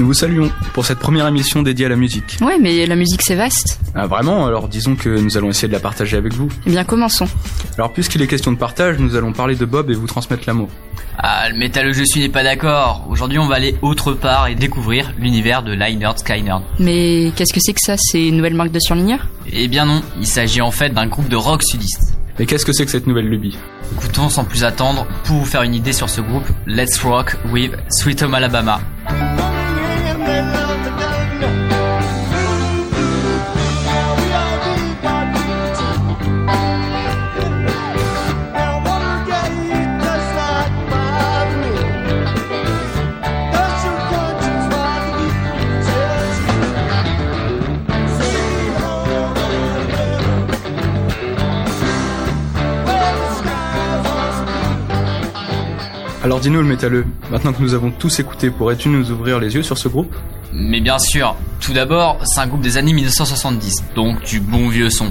Nous vous saluons pour cette première émission dédiée à la musique. Ouais, mais la musique c'est vaste. Ah vraiment Alors disons que nous allons essayer de la partager avec vous. Eh bien, commençons. Alors puisqu'il est question de partage, nous allons parler de Bob et vous transmettre l'amour. Ah, le métal je suis n'est pas d'accord. Aujourd'hui, on va aller autre part et découvrir l'univers de Lynyrd Skynyrd. Mais qu'est-ce que c'est que ça C'est une nouvelle marque de surligneur? Eh bien non, il s'agit en fait d'un groupe de rock sudiste. Et qu'est-ce que c'est que cette nouvelle lubie? Écoutons sans plus attendre, pour vous faire une idée sur ce groupe, Let's Rock with Sweet Home Alabama. Alors dis-nous le métalleux, maintenant que nous avons tous écouté, pourrais-tu nous ouvrir les yeux sur ce groupe? Mais bien sûr, tout d'abord, c'est un groupe des années 1970, donc du bon vieux son.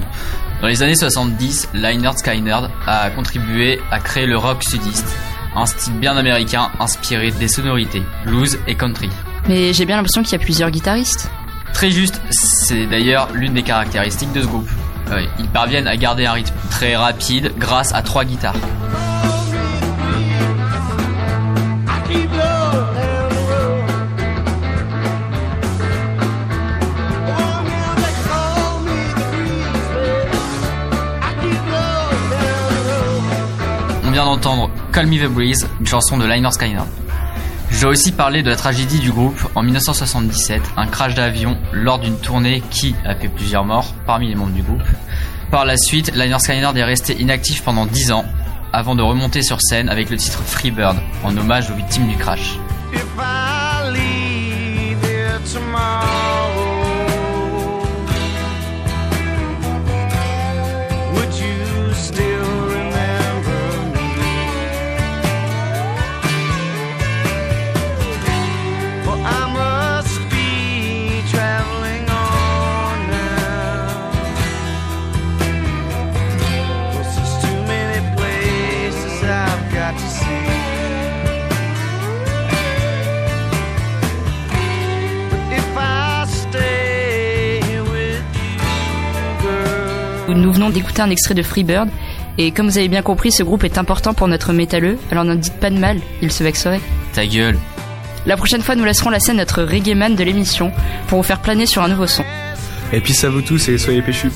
Dans les années 70, Lynyrd Skynyrd a contribué à créer le rock sudiste, un style bien américain inspiré des sonorités blues et country. Mais j'ai bien l'impression qu'il y a plusieurs guitaristes. Très juste, c'est d'ailleurs l'une des caractéristiques de ce groupe. Ouais, ils parviennent à garder un rythme très rapide grâce à trois guitares. D'entendre Call Me the Breeze, une chanson de Lynyrd Skynyrd. Je dois aussi parler de la tragédie du groupe en 1977, un crash d'avion lors d'une tournée qui a fait plusieurs morts parmi les membres du groupe. Par la suite, Lynyrd Skynyrd est resté inactif pendant 10 ans avant de remonter sur scène avec le titre Freebird en hommage aux victimes du crash. Nous venons d'écouter un extrait de Freebird. Et comme vous avez bien compris, ce groupe est important pour notre métalleux. Alors n'en dites pas de mal, il se vexerait. Ta gueule. La prochaine fois, nous laisserons la scène notre reggae man de l'émission pour vous faire planer sur un nouveau son. Et puis ça vous tous et soyez péchus.